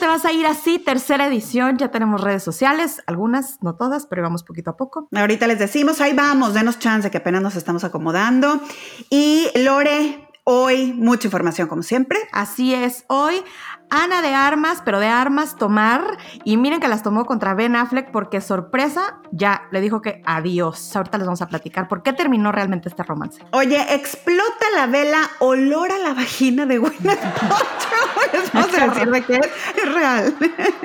te vas a ir así? Tercera edición, ya tenemos redes sociales, algunas, no todas, pero vamos poquito a poco. Ahorita les decimos, ahí vamos, denos chance que apenas nos estamos acomodando. Y Lore, hoy mucha información como siempre. Así es, hoy Ana de armas, pero de armas tomar. Y miren que las tomó contra Ben Affleck porque sorpresa, ya le dijo que adiós. Ahorita les vamos a platicar por qué terminó realmente este romance. Oye, explota la vela, olor a la vagina de Gwyneth Les vamos a decir de qué es, es real.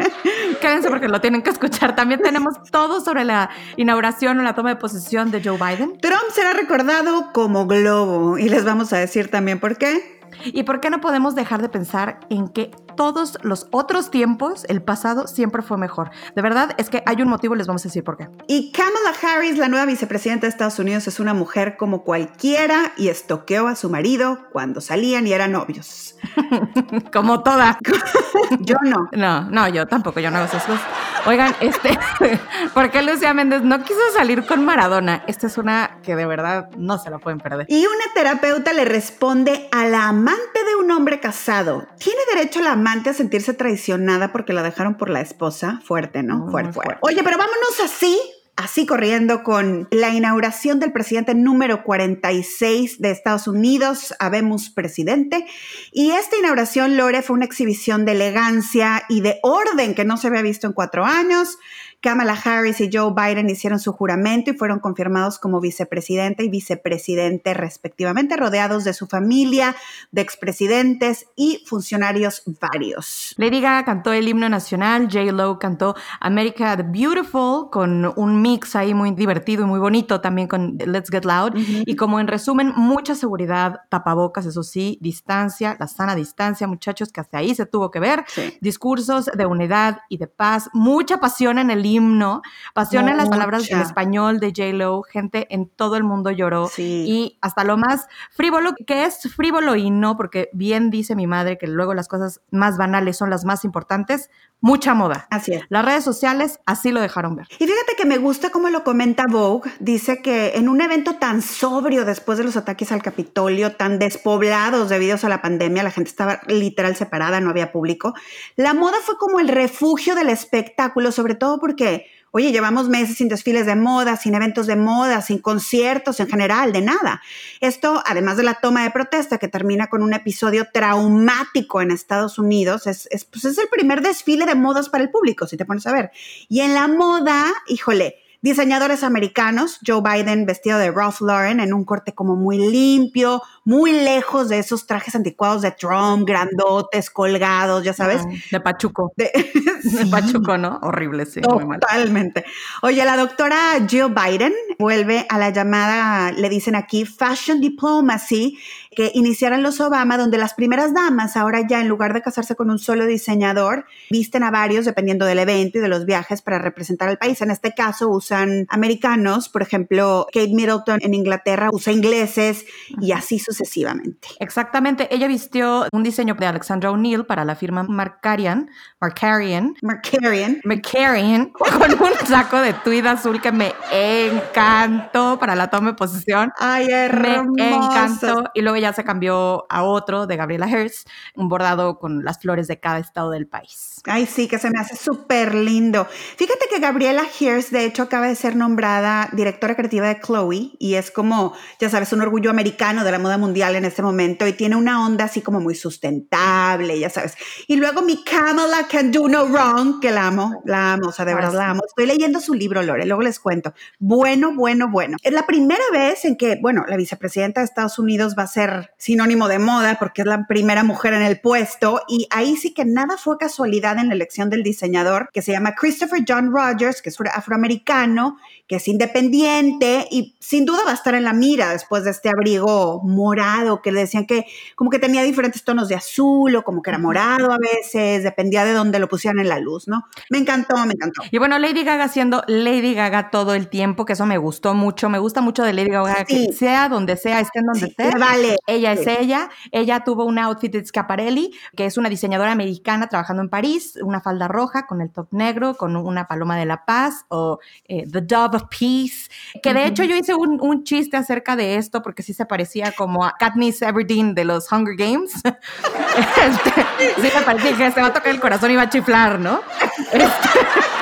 Quédense porque lo tienen que escuchar. También tenemos todo sobre la inauguración o la toma de posesión de Joe Biden. Trump será recordado como globo y les vamos a decir también por qué. ¿Y por qué no podemos dejar de pensar en que todos los otros tiempos, el pasado siempre fue mejor? De verdad, es que hay un motivo, les vamos a decir por qué. Y Kamala Harris, la nueva vicepresidenta de Estados Unidos, es una mujer como cualquiera y estoqueó a su marido cuando salían y eran novios. como toda. yo no. No, no, yo tampoco, yo no hago esas cosas. Oigan, este, ¿por qué Lucía Méndez no quiso salir con Maradona? Esta es una que de verdad no se la pueden perder. Y una terapeuta le responde a la amante de un hombre casado. ¿Tiene derecho la amante a sentirse traicionada porque la dejaron por la esposa? Fuerte, ¿no? fuerte, fuerte. Oye, pero vámonos así así corriendo con la inauguración del presidente número 46 de Estados Unidos, habemos presidente. Y esta inauguración, Lore, fue una exhibición de elegancia y de orden que no se había visto en cuatro años. Kamala Harris y Joe Biden hicieron su juramento y fueron confirmados como vicepresidente y vicepresidente respectivamente, rodeados de su familia, de expresidentes y funcionarios varios. Lady Gaga cantó el himno nacional, J. Lo cantó America the Beautiful con un mix ahí muy divertido y muy bonito también con Let's Get Loud. Y como en resumen, mucha seguridad, tapabocas, eso sí, distancia, la sana distancia, muchachos, que hasta ahí se tuvo que ver. Discursos de unidad y de paz, mucha pasión en el himno himno, pasión en las palabras en español de J-Lo, gente en todo el mundo lloró. Y hasta lo más frívolo, que es frívolo y no, porque bien dice mi madre que luego las cosas más banales son las más importantes, mucha moda. Así es. Las redes sociales así lo dejaron ver. Y fíjate que me gusta cómo lo comenta Vogue, dice que en un evento tan sobrio después de los ataques al Capitolio, tan despoblados debido a la pandemia, la gente estaba literal separada, no había público, la moda fue como el refugio del espectáculo, sobre todo porque oye, llevamos meses sin desfiles de moda, sin eventos de moda, sin conciertos en general, de nada. Esto, además de la toma de protesta que termina con un episodio traumático en Estados Unidos, es, pues es el primer desfile de modas para el público, si te pones a ver. Y en la moda, híjole, Diseñadores americanos, Joe Biden vestido de Ralph Lauren en un corte como muy limpio, muy lejos de esos trajes anticuados de Trump, grandotes, colgados, ya sabes. de Pachuco. De, Pachuco, ¿no? Horrible, sí. Totalmente. Oye, la doctora Jill Biden vuelve a la llamada, le dicen aquí, Fashion Diplomacy, que iniciaron los Obama, donde las primeras damas, ahora ya en lugar de casarse con un solo diseñador, visten a varios dependiendo del evento y de los viajes para representar al país. En este caso usan americanos, por ejemplo, Kate Middleton en Inglaterra usa ingleses y así sucesivamente. Exactamente. Ella vistió un diseño de Alexandra O'Neill para la firma Marcarian, Marcarian, Marcarian, Marcarian, con un saco de tweed azul que me encantó para la toma de posición. Ay, hermoso. Me encantó. Y luego ya se cambió a otro de Gabriela Hearst, un bordado con las flores de cada estado del país. Ay, sí, que se me hace súper lindo. Fíjate que Gabriela Hearst, de hecho, acaba de ser nombrada directora creativa de Chloe y es como, ya sabes, un orgullo americano de la moda mundial en este momento y tiene una onda así como muy sustentable, ya sabes. Y luego mi Kamala Can Do No Wrong, que la amo, la amo, o sea, de verdad la amo. Estoy leyendo su libro, Lore, luego les cuento. Bueno, bueno, bueno. Es la primera vez en que, bueno, la vicepresidenta de Estados Unidos va a ser sinónimo de moda porque es la primera mujer en el puesto y ahí sí que nada fue casualidad en la elección del diseñador que se llama Christopher John Rogers, que es afroamericano, que es independiente y sin duda va a estar en la mira después de este abrigo morado que le decían que como que tenía diferentes tonos de azul o como que era morado a veces, dependía de dónde lo pusieran en la luz, ¿no? Me encantó, me encantó. Y bueno, Lady Gaga siendo Lady Gaga todo el tiempo, que eso me gustó mucho, me gusta mucho de Lady Gaga, que sea donde sea, esté en donde esté. vale. Ella es ella. Ella tuvo un outfit de Schiaparelli, que es una diseñadora americana trabajando en París, una falda roja con el top negro, con una paloma de la paz o eh, The Dove of Peace. Que de hecho yo hice un, un, chiste acerca de esto porque sí se parecía como a Katniss Everdeen de los Hunger Games. este, sí me parecía que se va a tocar el corazón y va a chiflar, ¿no? Este,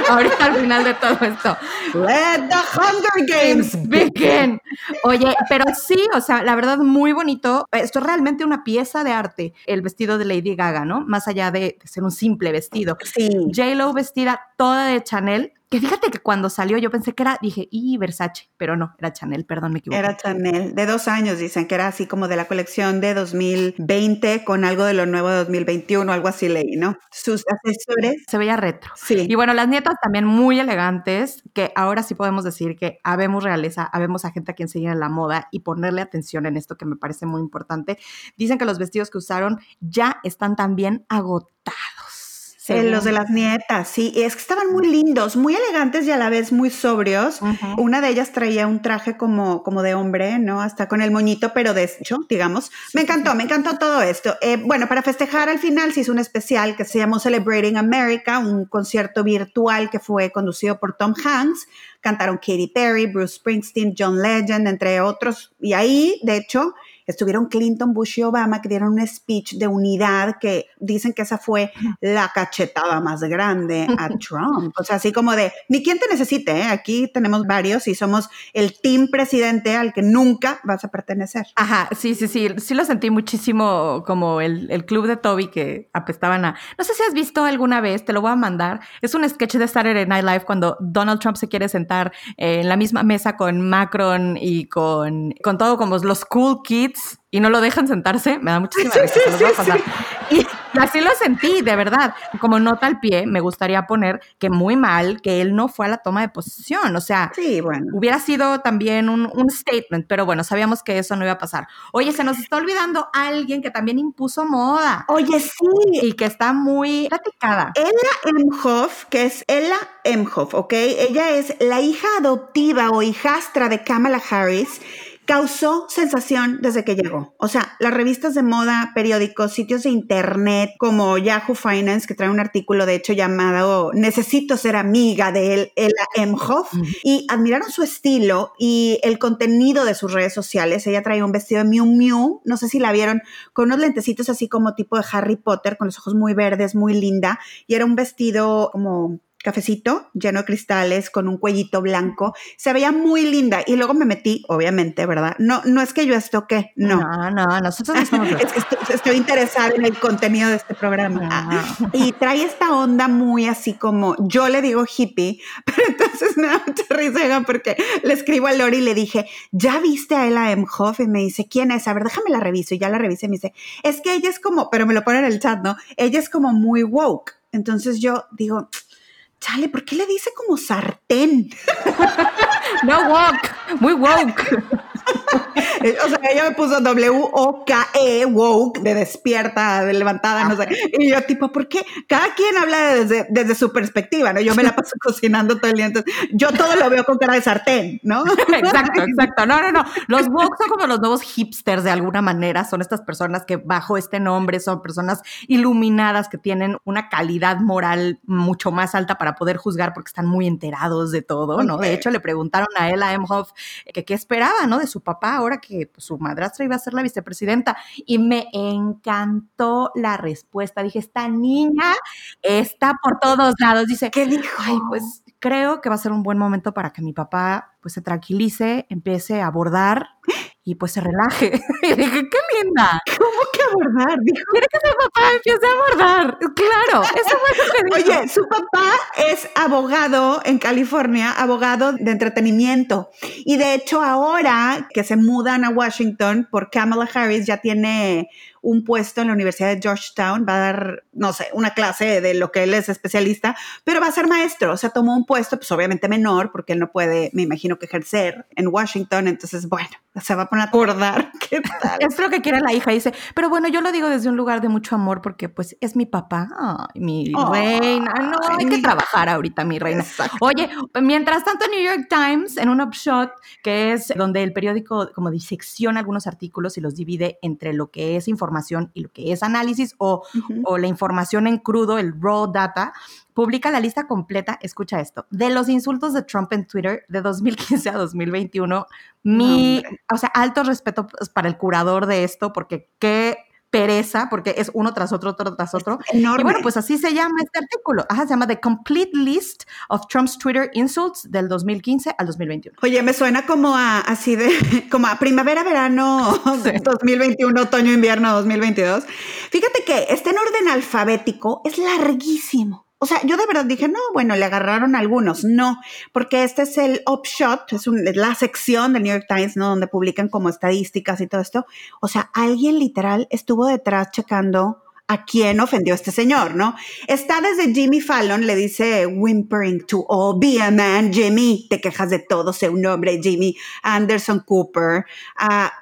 ahorita al final de todo esto. Let the Hunger Games begin. Oye, pero sí, o sea, la verdad, muy bonito. Esto es realmente una pieza de arte, el vestido de Lady Gaga, ¿no? Más allá de, de ser un simple vestido. Sí. J-Lo vestida toda de Chanel, que fíjate que cuando salió yo pensé que era, dije, y Versace, pero no, era Chanel, perdón, me equivoqué. Era Chanel, de dos años dicen que era así como de la colección de 2020 con algo de lo nuevo de 2021, algo así leí, ¿no? Sus asesores. Se veía retro. Sí. Y bueno, las nietas también muy elegantes, que ahora sí podemos decir que habemos realeza, habemos a gente a quien seguir en la moda y ponerle atención en esto que me parece muy importante. Dicen que los vestidos que usaron ya están también agotados. Eh, los de las nietas, sí, es que estaban muy lindos, muy elegantes y a la vez muy sobrios. Una de ellas traía un traje como, como de hombre, ¿no? Hasta con el moñito, pero de hecho, digamos. Me encantó, me encantó todo esto. Eh, bueno, para festejar al final se hizo un especial que se llamó Celebrating America, un concierto virtual que fue conducido por Tom Hanks. Cantaron Katy Perry, Bruce Springsteen, John Legend, entre otros. Y ahí, de hecho, estuvieron Clinton, Bush y Obama que dieron un speech de unidad que dicen que esa fue la cachetada más grande a Trump. O sea, así como de, ni quien te necesite, ¿eh? aquí tenemos varios y somos el team presidente al que nunca vas a pertenecer. Ajá, sí, sí, sí, sí lo sentí muchísimo como el, el club de Toby que apestaban a... No sé si has visto alguna vez, te lo voy a mandar, es un sketch de Saturday Night Live cuando Donald Trump se quiere sentar en la misma mesa con Macron y con, con todo como los cool kids y no lo dejan sentarse, me da muchísima risa, voy a pasar. Y así lo sentí, de verdad. Como nota al pie, me gustaría poner que muy mal que él no fue a la toma de posesión, o sea, Sí, bueno. hubiera sido también un, un statement, pero bueno, sabíamos que eso no iba a pasar. Oye, se nos está olvidando alguien que también impuso moda Oye, sí, y que está muy platicada. Ella Emhoff, que es Ella Emhoff, ¿ok? Ella es la hija adoptiva o hijastra de Kamala Harris. Causó sensación desde que llegó. O sea, las revistas de moda, periódicos, sitios de internet como Yahoo Finance, que trae un artículo de hecho llamado Necesito ser amiga de él, Ella Emhoff, Ujú. y admiraron su estilo y el contenido de sus redes sociales. Ella traía un vestido de Miu Miu, no sé si la vieron, con unos lentecitos así como tipo de Harry Potter, con los ojos muy verdes, muy linda, y era un vestido como cafecito, lleno de cristales, con un cuellito blanco. Se veía muy linda. Y luego me metí, obviamente, ¿verdad? No, no es que yo estoqué, no. No, no, nosotros no somos es que estoy, estoy interesada en el contenido de este programa. Ah. Y trae esta onda muy así como, yo le digo hippie, pero entonces me da mucha risa porque le escribo a Lori y le dije, ¿ya viste a Ella Emhoff? Y me dice, ¿quién es? A ver, déjame la reviso. Y ya la revisé y me dice, es que ella es como, pero me lo pone en el chat, ¿no? Ella es como muy woke. Entonces yo digo, chale, ¿por qué le dice como sartén? No woke, muy woke. O sea, ella me puso W-O-K-E, woke, de despierta, de levantada, no sé. Y yo, tipo, ¿por qué? Cada quien habla desde, desde su perspectiva, ¿no? Yo me la paso cocinando todo el día, entonces yo todo lo veo con cara de sartén, ¿no? Exacto, exacto. No, no, no. Los woke son como los nuevos hipsters de alguna manera. Son estas personas que bajo este nombre son personas iluminadas que tienen una calidad moral mucho más alta para poder juzgar porque están muy enterados de todo, ¿no? De hecho, le preguntaron a Ella Emhoff que qué esperaba, ¿no? De su papá ahora que pues, su madrastra iba a ser la vicepresidenta. Y me encantó la respuesta. Dije, esta niña está por todos lados. Dice, ¿Qué dijo? Ay, pues creo que va a ser un buen momento para que mi papá pues se tranquilice, empiece a abordar y pues se relaje. Y dije, qué linda. ¿Cómo que abordar? Dijo. Quiere que mi papá empiece a abordar. Claro, eso fue lo que dijo. Oye, su papá es abogado en California, abogado de entretenimiento. Y de hecho ahora que se mudan a Washington por Kamala Harris, ya tiene un puesto en la Universidad de Georgetown, va a dar, no sé, una clase de lo que él es especialista, pero va a ser maestro. O sea, tomó un puesto, pues obviamente menor, porque él no puede, me imagino que ejercer en Washington. Entonces, bueno, se va a poner a acordar. ¿Qué tal? Es lo que quiere la hija. Dice, pero bueno, yo lo digo desde un lugar de mucho amor porque pues es mi papá. Ay, mi reina. No, hay que trabajar ahorita, mi reina. Oye, mientras tanto, New York Times, en un upshot, que es donde el periódico como disecciona algunos artículos y los divide entre lo que es información y lo que es análisis o, o la información en crudo, el raw data, publica la lista completa, escucha esto, de los insultos de Trump en Twitter de 2015 a 2021. Mi, o sea, alto respeto pues, para el curador de esto, porque qué pereza, porque es uno tras otro, otro tras otro. Y bueno, pues así se llama este artículo. Ajá, se llama The Complete List of Trump's Twitter Insults del 2015 al 2021. Oye, me suena como a así de, como a primavera, verano 2021, otoño, invierno 2022. Fíjate que este en orden alfabético es larguísimo. O sea, yo de verdad dije, no, bueno, le agarraron algunos. No, porque este es el upshot, es la sección del New York Times, ¿no? Donde publican como estadísticas y todo esto. O sea, alguien literal estuvo detrás checando a quién ofendió este señor, ¿no? Está desde Jimmy Fallon, le dice whimpering to all, be a man, Jimmy, te quejas de todo, sé un hombre, Jimmy, Anderson Cooper,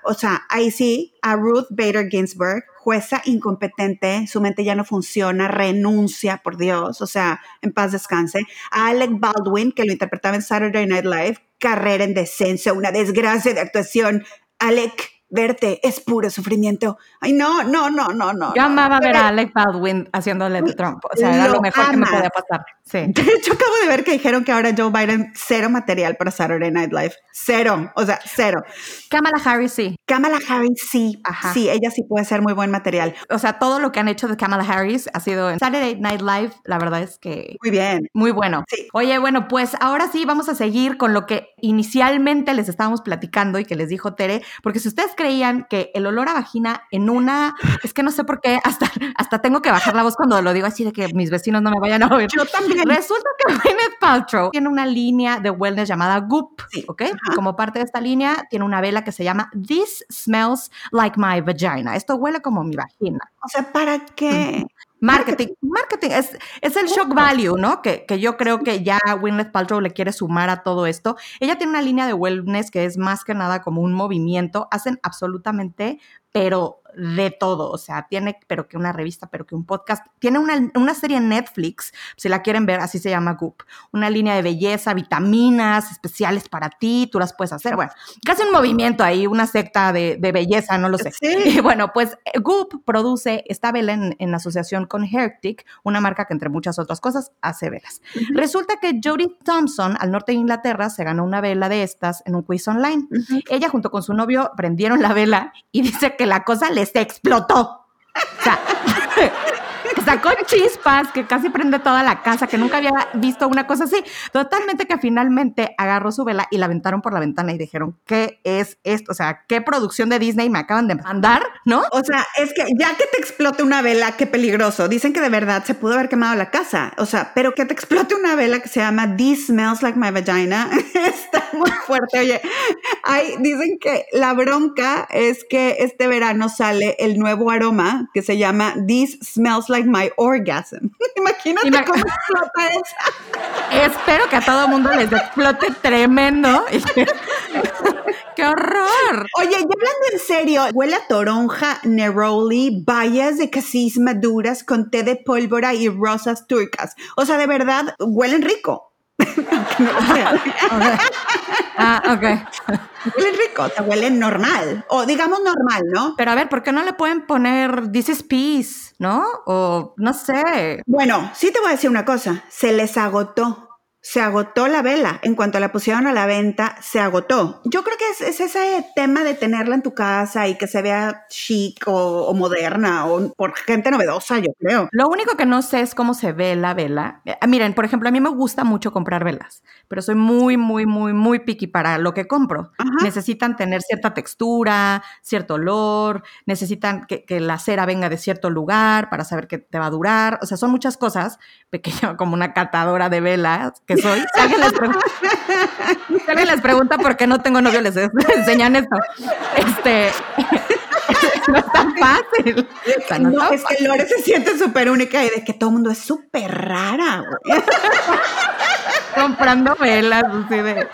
o sea, ahí sí, a Ruth Bader Ginsburg, jueza incompetente, su mente ya no funciona, renuncia, por Dios, o sea, en paz descanse, a Alec Baldwin, que lo interpretaba en Saturday Night Live, carrera en descenso, una desgracia de actuación, Alec, verte es puro sufrimiento. Ay, no, no, no, no, no. Yo amaba ver a Alec Baldwin haciéndole de Trump. O sea, era lo, mejor que me podía pasar. Sí. De hecho, acabo de ver que dijeron que ahora Joe Biden cero material para Saturday Night Live. Cero. O sea, cero. Kamala Harris sí. Kamala Harris sí. Ajá. Sí, ella sí puede ser muy buen material. O sea, todo lo que han hecho de Kamala Harris ha sido en Saturday Night Live. La verdad es que. Muy bien. Muy bueno. Sí. Oye, bueno, pues ahora sí vamos a seguir con lo que inicialmente les estábamos platicando y que les dijo Tere, porque si ustedes creían que el olor a vagina en una, es que no sé por qué, hasta, hasta tengo que bajar la voz cuando lo digo así de que mis vecinos no me vayan a oír. Yo también. Resulta que Gwyneth Paltrow tiene una línea de wellness llamada Goop, ¿ok? Como parte de esta línea tiene una vela que se llama This Smells Like My Vagina. Esto huele como mi vagina. O sea, ¿para qué? Marketing, marketing, es, es el shock value, ¿no? Que, que yo creo que ya Gwyneth Paltrow le quiere sumar a todo esto. Ella tiene una línea de wellness que es más que nada como un movimiento. Hacen absolutamente, pero de todo, o sea, tiene, pero que una revista, pero que un podcast, tiene una, una, serie en Netflix, si la quieren ver, así se llama Goop, una línea de belleza, vitaminas especiales para ti, tú las puedes hacer, bueno, casi un movimiento ahí, una secta de, de belleza, no lo sé. Y bueno, pues eh, Goop produce esta vela en, en asociación con Hertic, una marca que entre muchas otras cosas hace velas. Resulta que Jodie Thompson, al norte de Inglaterra, se ganó una vela de estas en un quiz online. Ella junto con su novio prendieron la vela y dice que la cosa le se explotó. Sacó chispas que casi prende toda la casa, que nunca había visto una cosa así. Totalmente que finalmente agarró su vela y la aventaron por la ventana y dijeron, ¿qué es esto? O sea, ¿qué producción de Disney me acaban de mandar? ¿No? O sea, es que ya que te explote una vela, qué peligroso. Dicen que de verdad se pudo haber quemado la casa. O sea, pero que te explote una vela que se llama This Smells Like My Vagina está muy fuerte. Oye, hay, dicen que la bronca es que este verano sale el nuevo aroma que se llama This Smells Like My orgasm. Imagínate cómo explota esa. Espero que a todo mundo les explote tremendo. ¡Qué horror! Oye, ya hablando en serio, huele a toronja, neroli, bayas de casis maduras con té de pólvora y rosas turcas. O sea, de verdad, huelen rico. Ah, ok. Huele rico, te huele normal. O digamos normal, ¿no? Pero a ver, ¿por qué no le pueden poner This is peace, ¿no? O no sé. Bueno, sí te voy a decir una cosa. Se les agotó se agotó la vela. En cuanto la pusieron a la venta, se agotó. Yo creo que es, ese tema de tenerla en tu casa y que se vea chic o, moderna o por gente novedosa, yo creo. Lo único que no sé es cómo se ve la vela. Eh, miren, por ejemplo, a mí me gusta mucho comprar velas, pero soy muy, muy, muy, muy picky para lo que compro. Necesitan tener cierta textura, cierto olor, necesitan que, que, la cera venga de cierto lugar para saber que te va a durar. O sea, son muchas cosas, pequeño, como una catadora de velas soy. Si alguien, les pregunta, por qué no tengo novio, les, enseñan esto. Este. no es tan fácil. no, es que Lore se siente súper única y de que todo el mundo es súper rara, Comprando velas, así de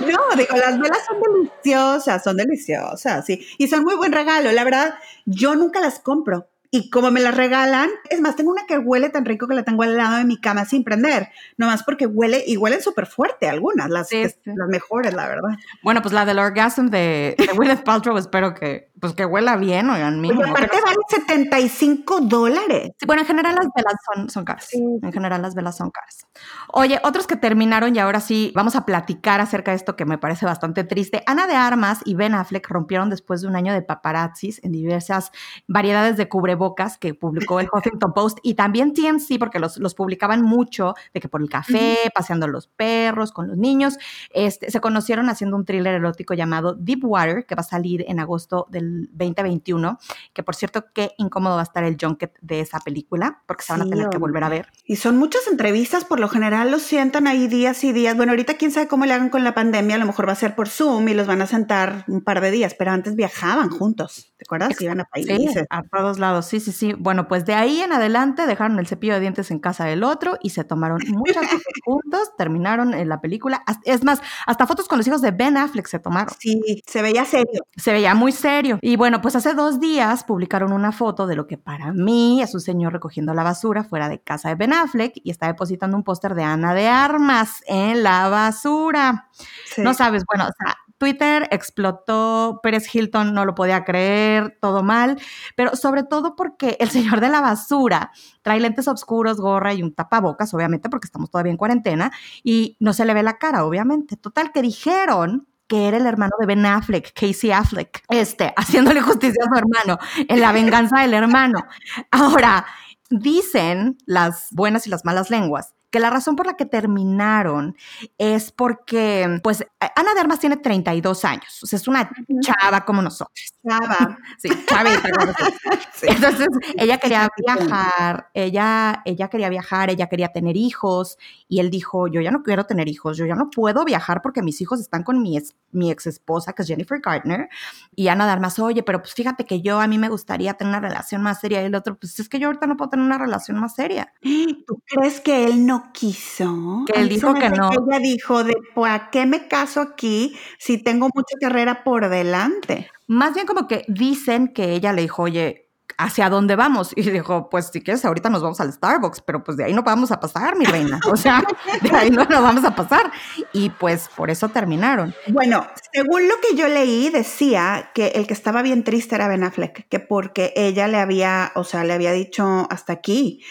No, digo, las velas son deliciosas, son deliciosas, sí. Y son muy buen regalo. La verdad, yo nunca las compro y como me la regalan, es más, tengo una que huele tan rico que la tengo al lado de mi cama sin prender, nomás porque huele y huelen súper fuerte algunas, las, las mejores, la verdad. Bueno, pues la del orgasm de, de Gwyneth Paltrow, espero que, pues que huela bien, oigan, mínimo. Y aparte vale 75 dólares. Sí, bueno, en general las velas son, son caras. En general las velas son caras. Oye, otros que terminaron y ahora sí vamos a platicar acerca de esto que me parece bastante triste. Ana de Armas y Ben Affleck rompieron después de un año de paparazzis en diversas variedades de cubrebocas que publicó el Huffington Post y también TMC porque los, los publicaban mucho de que por el café, paseando los perros, con los niños. Este, se conocieron haciendo un thriller erótico llamado Deep Water que va a salir en agosto del 2021, que por cierto, qué incómodo va a estar el junket de esa película, porque se van a tener que volver a ver. Y son muchas entrevistas, por lo general los sientan ahí días y días. Bueno, ahorita quién sabe cómo le hagan con la pandemia, a lo mejor va a ser por Zoom y los van a sentar un par de días, pero antes viajaban juntos, ¿te acuerdas? Iban a países. a todos lados, sí, sí, sí. Bueno, pues de ahí en adelante dejaron el cepillo de dientes en casa del otro y se tomaron muchas fotos juntos, terminaron en la película. Es más, hasta fotos con los hijos de Ben Affleck se tomaron. Sí, se veía serio. Se veía muy serio. Y bueno, pues hace dos días publicaron una foto de lo que para mí es un señor recogiendo la basura fuera de casa de Ben Affleck y está depositando un póster de Ana de Armas en la basura. No sabes, bueno, o sea, Twitter explotó, Pérez Hilton no lo podía creer, todo mal, pero sobre todo porque el señor de la basura trae lentes oscuros, gorra y un tapabocas, obviamente, porque estamos todavía en cuarentena, y no se le ve la cara, obviamente. Total, que dijeron que era el hermano de Ben Affleck, Casey Affleck, este, haciéndole justicia a su hermano, en la venganza del hermano. Ahora, dicen las buenas y las malas lenguas que la razón por la que terminaron es porque, pues, Ana de Armas tiene 32 años, o sea, es una chava como nosotros. Chava. Sí, chavita. Entonces, ella quería viajar, ella, ella quería viajar, ella quería tener hijos, y él dijo, yo ya no quiero tener hijos, yo ya no puedo viajar porque mis hijos están con mi, mi ex esposa, que es Jennifer Gardner, y Ana de Armas, oye, pero pues fíjate que yo, a mí me gustaría tener una relación más seria, y el otro, pues es que yo ahorita no puedo tener una relación más seria. ¿Tú crees que él no quiso. Que él dijo que no. ella dijo, de, ¿a qué me caso aquí si tengo mucha carrera por delante? Más bien como que dicen que ella le dijo, oye, ¿hacia dónde vamos? Y dijo, pues si quieres, ahorita nos vamos al Starbucks, pero pues de ahí no vamos a pasar, mi reina. O sea, de ahí no nos vamos a pasar. Y pues por eso terminaron. Bueno, según lo que yo leí, decía que el que estaba bien triste era Ben Affleck, que porque ella le había, o sea, le había dicho hasta aquí.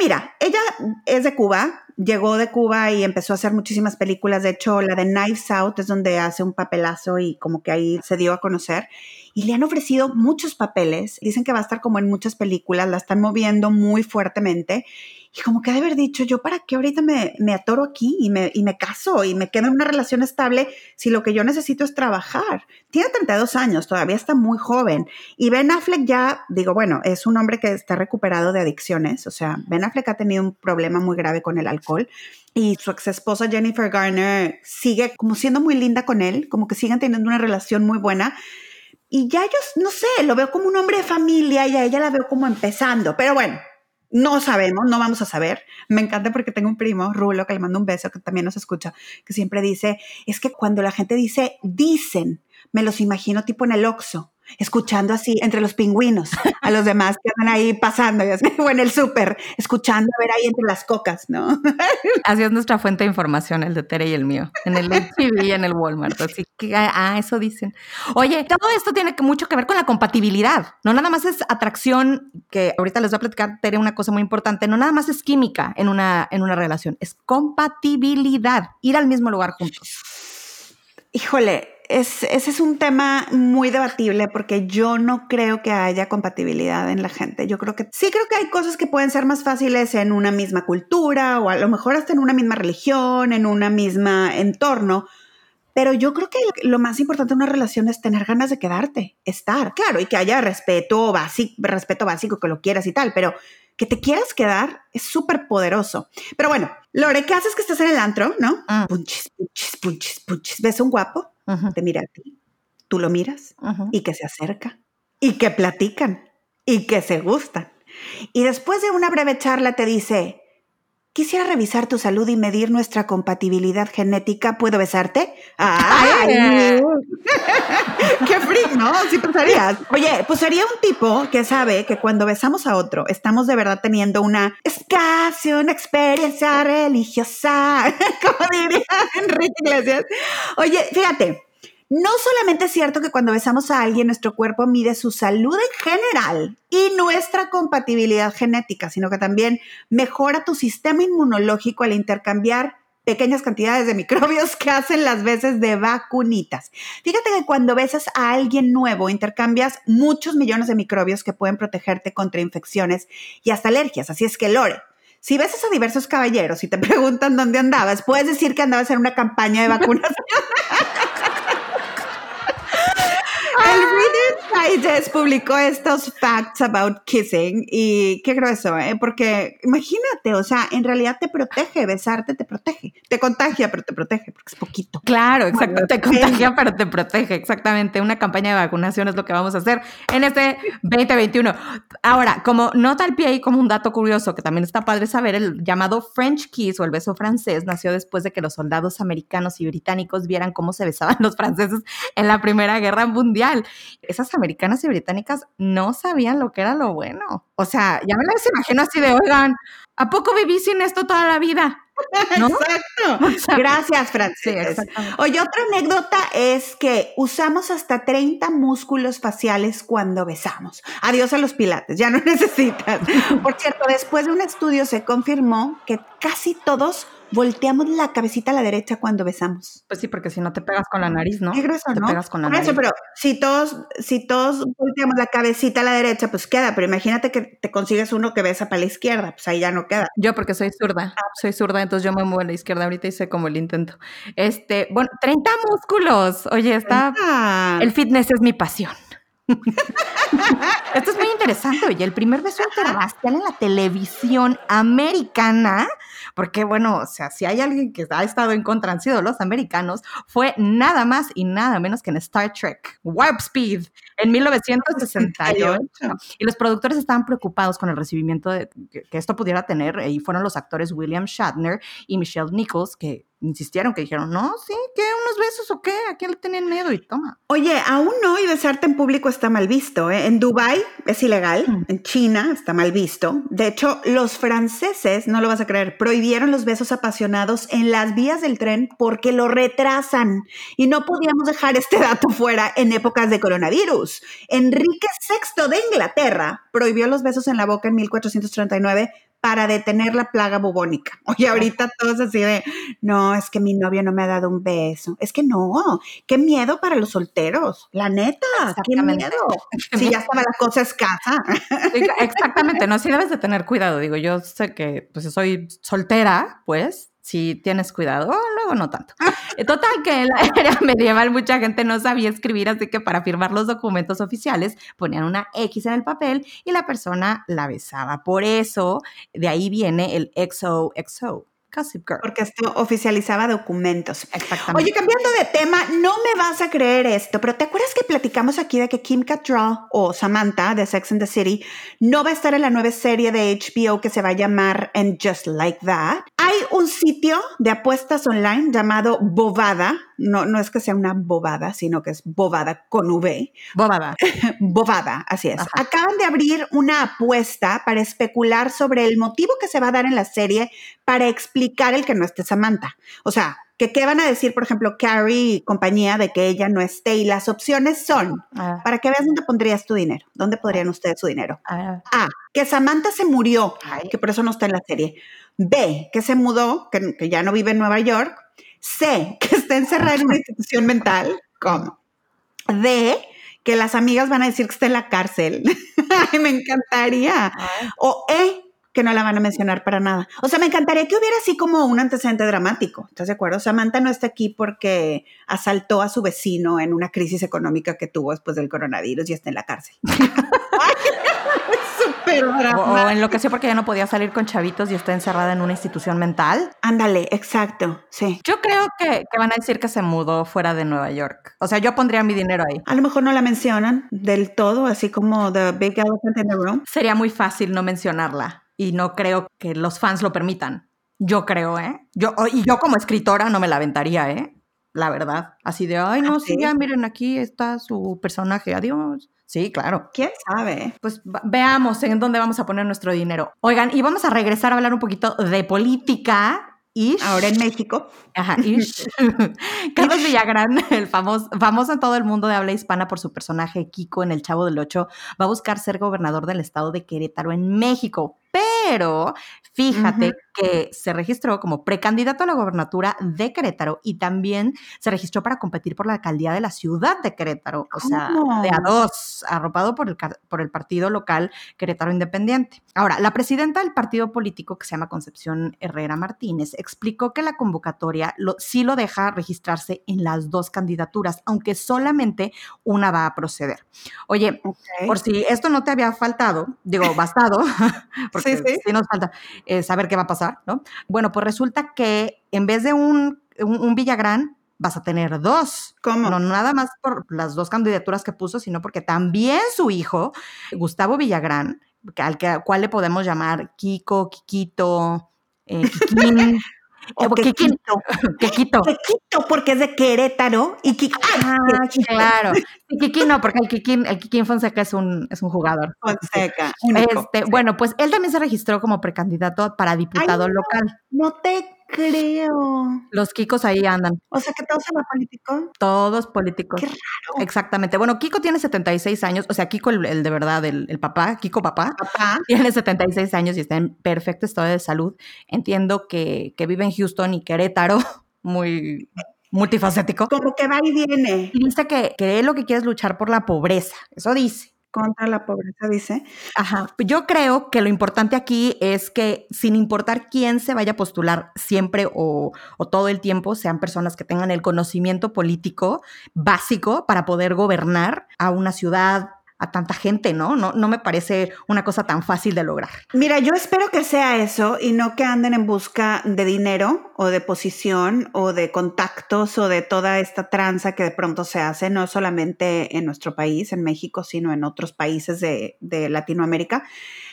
Mira, ella es de Cuba, llegó de Cuba y empezó a hacer muchísimas películas. De hecho, la de Knives Out es donde hace un papelazo y como que ahí se dio a conocer y le han ofrecido muchos papeles. Dicen que va a estar como en muchas películas, la están moviendo muy fuertemente. Y como que de haber dicho, yo para qué ahorita me, me atoro aquí y me, y me caso y me quedo en una relación estable si lo que yo necesito es trabajar. Tiene 32 años, todavía está muy joven. Y Ben Affleck ya, digo, bueno, es un hombre que está recuperado de adicciones. O sea, Ben Affleck ha tenido un problema muy grave con el alcohol y su ex esposa Jennifer Garner sigue como siendo muy linda con él, como que siguen teniendo una relación muy buena. Y ya yo, no sé, lo veo como un hombre de familia y a ella la veo como empezando. Pero bueno, no sabemos, no vamos a saber. Me encanta porque tengo un primo, Rulo, que le mando un beso, que también nos escucha, que siempre dice, es que cuando la gente dice, dicen, me los imagino tipo en el Oxxo escuchando así entre los pingüinos a los demás que andan ahí pasando, o en el súper, escuchando a ver ahí entre las cocas, ¿no? Así es nuestra fuente de información, el de Tere y el mío, en el TV y en el Walmart. Así que, ah, eso dicen. Oye, todo esto tiene mucho que ver con la compatibilidad. No nada más es atracción, que ahorita les voy a platicar, Tere, una cosa muy importante. No nada más es química en una, en una relación, es compatibilidad, ir al mismo lugar juntos. Híjole, ese es un tema muy debatible porque yo no creo que haya compatibilidad en la gente. Yo creo que sí creo que hay cosas que pueden ser más fáciles en una misma cultura o a lo mejor hasta en una misma religión, en una misma entorno. Pero yo creo que lo más importante en una relación es tener ganas de quedarte, estar, claro, y que haya respeto básico, respeto básico, que lo quieras y tal, pero que te quieras quedar es súper poderoso. Pero bueno, Lore, ¿qué haces que estás en el antro, no? Mm. Punchis, punchis, punchis, punchis. ¿Ves un guapo? Te mira a ti, tú lo miras y que se acerca y que platican y que se gustan. Y después de una breve charla te dice, Quisiera revisar tu salud y medir nuestra compatibilidad genética. ¿Puedo besarte? ¡Ay! ¡Qué freak, ¿no? Sí pensarías. Oye, pues sería un tipo que sabe que cuando besamos a otro, estamos de verdad teniendo una escasa, una experiencia religiosa, como diría Enrique Iglesias. Oye, fíjate, no solamente es cierto que cuando besamos a alguien nuestro cuerpo mide su salud en general y nuestra compatibilidad genética, sino que también mejora tu sistema inmunológico al intercambiar pequeñas cantidades de microbios que hacen las veces de vacunitas. Fíjate que cuando besas a alguien nuevo intercambias muchos millones de microbios que pueden protegerte contra infecciones y hasta alergias. Así es que Lore, si besas a diversos caballeros y te preguntan dónde andabas, puedes decir que andabas en una campaña de vacunas. El Digest publicó estos facts about kissing y qué grueso, ¿eh? Porque imagínate, o sea, en realidad te protege, besarte te protege, te contagia, pero te protege porque es poquito. Claro, exacto, te contagia, pero te protege, exactamente. Una campaña de vacunación es lo que vamos a hacer en este 2021. Ahora, como nota al pie y como un dato curioso que también está padre saber, el llamado French kiss o el beso francés nació después de que los soldados americanos y británicos vieran cómo se besaban los franceses en la Primera Guerra Mundial. Esas americanas y británicas no sabían lo que era lo bueno. O sea, ya me las imagino así de, oigan, ¿a poco viví sin esto toda la vida? Exacto. Gracias, Francis. Oye, otra anécdota es que usamos hasta 30 músculos faciales cuando besamos. Adiós a los pilates, ya no necesitas. Por cierto, después de un estudio se confirmó que casi todos volteamos la cabecita a la derecha cuando besamos. Pues sí, porque si no te pegas con la nariz, ¿no? Qué grueso, te pegas con la nariz. pero si todos, si todos volteamos la cabecita a la derecha, pues queda. Pero imagínate que te consigues uno que besa para la izquierda, pues ahí ya no queda. Yo porque soy zurda, ah. soy zurda, entonces yo me muevo a la izquierda ahorita y sé cómo el intento. Este, bueno, 30 músculos. Oye, está... El fitness es mi pasión. Esto es muy interesante, oye, el primer beso interracial en la televisión americana porque bueno, o sea, si hay alguien que ha estado en contra, han sido los americanos, fue nada más y nada menos que en Star Trek, Warp Speed, en 1968. Y los productores estaban preocupados con el recibimiento de, que, esto pudiera tener, y fueron los actores William Shatner y Michelle Nichols, que insistieron, que dijeron, no, sí, ¿qué? ¿Unos besos o qué? ¿A quién le tenían miedo? Y toma. Oye, aún no, y besarte en público está mal visto. ¿eh? En Dubai es ilegal, mm. en China está mal visto. De hecho, los franceses, no lo vas a creer, prohibieron los besos apasionados en las vías del tren porque lo retrasan. Y no podíamos dejar este dato fuera en épocas de coronavirus. Enrique VI de Inglaterra prohibió los besos en la boca en 1439 para detener la plaga bubónica. Oye, ahorita todos así de, no, es que mi novio no me ha dado un beso. Es que no, qué miedo para los solteros, la neta, qué miedo. Si ya estaba la cosa escasa. Exactamente, no, sí debes de tener cuidado. Digo, yo sé que pues soy soltera, pues, si tienes cuidado, luego no tanto. Eh, total, que en la era medieval mucha gente no sabía escribir, así que para firmar los documentos oficiales ponían una X en el papel y la persona la besaba. Por eso, de ahí viene el XOXO. Gossip Girl. Porque esto oficializaba documentos. Exactamente. Oye, cambiando de tema, no me vas a creer esto, pero ¿te acuerdas que platicamos aquí de que Kim Cattrall o Samantha de Sex and the City no va a estar en la nueva serie de HBO que se va a llamar And Just Like That? Hay un sitio de apuestas online llamado Bovada. No, no es que sea una bobada, sino que es Bovada con V. Bovada. bovada, así es. Acaban de abrir una apuesta para especular sobre el motivo que se va a dar en la serie para explicar el que no esté Samantha. O sea, que qué van a decir, por ejemplo, Carrie y compañía de que ella no esté. Y las opciones son, ah. para que veas dónde pondrías tu dinero, dónde podrían ustedes su dinero. A, que Samantha se murió, que por eso no está en la serie. B, que se mudó, que, ya no vive en Nueva York. C, que está encerrada en una institución mental. ¿Cómo? D, que las amigas van a decir que está en la cárcel. Ay, me encantaría. O E, que no la van a mencionar para nada. O sea, me encantaría que hubiera así como un antecedente dramático. ¿Estás de acuerdo? Samantha no está aquí porque asaltó a su vecino en una crisis económica que tuvo después del coronavirus y está en la cárcel. O, en lo que sé porque ya no podía salir con chavitos y está encerrada en una institución mental. Ándale, exacto, sí. Yo creo que, que, van a decir que se mudó fuera de Nueva York. O sea, yo pondría mi dinero ahí. A lo mejor no la mencionan del todo, así como The Big Elephant in the Room. Sería muy fácil no mencionarla y no creo que los fans lo permitan. Yo creo, ¿eh? Yo, y yo como escritora no me la aventaría, ¿eh? La verdad. Así de, ay, no, sí, ya miren, aquí está su personaje, adiós. Sí, claro. ¿Quién sabe? Pues veamos en dónde vamos a poner nuestro dinero. Oigan, y vamos a regresar a hablar un poquito de política Ahora en México. Ajá, Carlos Villagrán, el famoso, famoso en todo el mundo de habla hispana por su personaje Kiko en El Chavo del Ocho, va a buscar ser gobernador del estado de Querétaro en México. Pero fíjate que se registró como precandidato a la gobernatura de Querétaro y también se registró para competir por la alcaldía de la ciudad de Querétaro, o sea, de a dos, arropado por el, por el partido local Querétaro Independiente. Ahora, la presidenta del partido político que se llama Concepción Herrera Martínez explicó que la convocatoria sí lo deja registrarse en las dos candidaturas, aunque solamente una va a proceder. Oye, por si esto no te había faltado, digo, bastado, porque sí, nos falta eh, saber qué va a pasar, ¿no? Bueno, pues resulta que en vez de un, un, Villagrán, vas a tener dos. ¿Cómo? No nada más por las dos candidaturas que puso, sino porque también su hijo, Gustavo Villagrán, al que, cual le podemos llamar Kiko, Kikito, eh, Kikín, O Quequito. Quequito. Quequito, porque es de Querétaro. Y Kiki. Ah, claro. Y Kiki no, porque el Kikín, el Kikín Fonseca es un, es un jugador. Fonseca. Este, bueno, pues él también se registró como precandidato para diputado local. No te creo. Los Kikos ahí andan. O sea que todos son políticos. Todos políticos. Qué raro. Exactamente. Bueno, Kiko tiene 76 años, o sea, Kiko el, de verdad, el, papá, Kiko papá, papá, tiene 76 años y está en perfecto estado de salud. Entiendo que, que vive en Houston y Querétaro, muy multifacético. Como que va y viene. Y dice que, que él lo que quiere es luchar por la pobreza, eso dice contra la pobreza, dice. Ajá. Yo creo que lo importante aquí es que sin importar quién se vaya a postular siempre o, o, todo el tiempo, sean personas que tengan el conocimiento político básico para poder gobernar a una ciudad, a tanta gente, ¿no? ¿no? No me parece una cosa tan fácil de lograr. Mira, yo espero que sea eso y no que anden en busca de dinero o de posición o de contactos o de toda esta tranza que de pronto se hace, no solamente en nuestro país, en México, sino en otros países de, de Latinoamérica.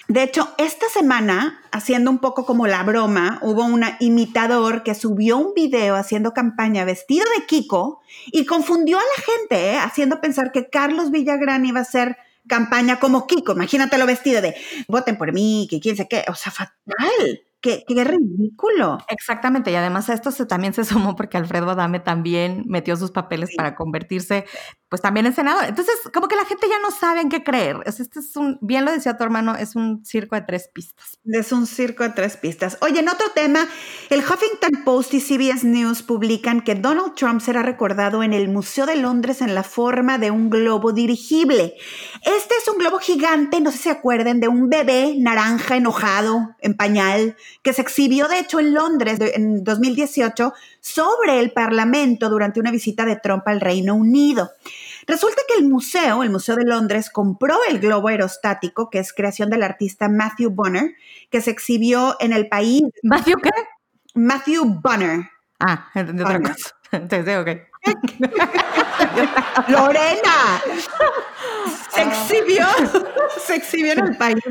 De hecho, esta semana, haciendo un poco como la broma, hubo un imitador que subió un video haciendo campaña vestido de Kiko y confundió a la gente, ¿eh? haciendo pensar que Carlos Villagrán iba a hacer campaña como Kiko. Imagínatelo vestido de voten por mí, que quién sé qué. O sea, fatal. Qué, qué, ridículo. Exactamente, y además a esto se, también se sumó porque Alfredo Adame también metió sus papeles para convertirse pues también en senador. Entonces, como que la gente ya no sabe en qué creer. Este es un, bien lo decía tu hermano, es un circo de tres pistas. Es un circo de tres pistas. Oye, en otro tema, el Huffington Post y CBS News publican que Donald Trump será recordado en el Museo de Londres en la forma de un globo dirigible. Este es un globo gigante, no sé si se acuerden, de un bebé naranja enojado, en pañal, que se exhibió de hecho en Londres en 2018 sobre el Parlamento durante una visita de Trump al Reino Unido. Resulta que el museo, el Museo de Londres, compró el globo aerostático, que es creación del artista Matthew Bonner, que se exhibió en el país. ¿Matthew qué? Matthew Bonner. Ah, de otra cosa. Entonces. Lorena. Se exhibió, se exhibió en el país.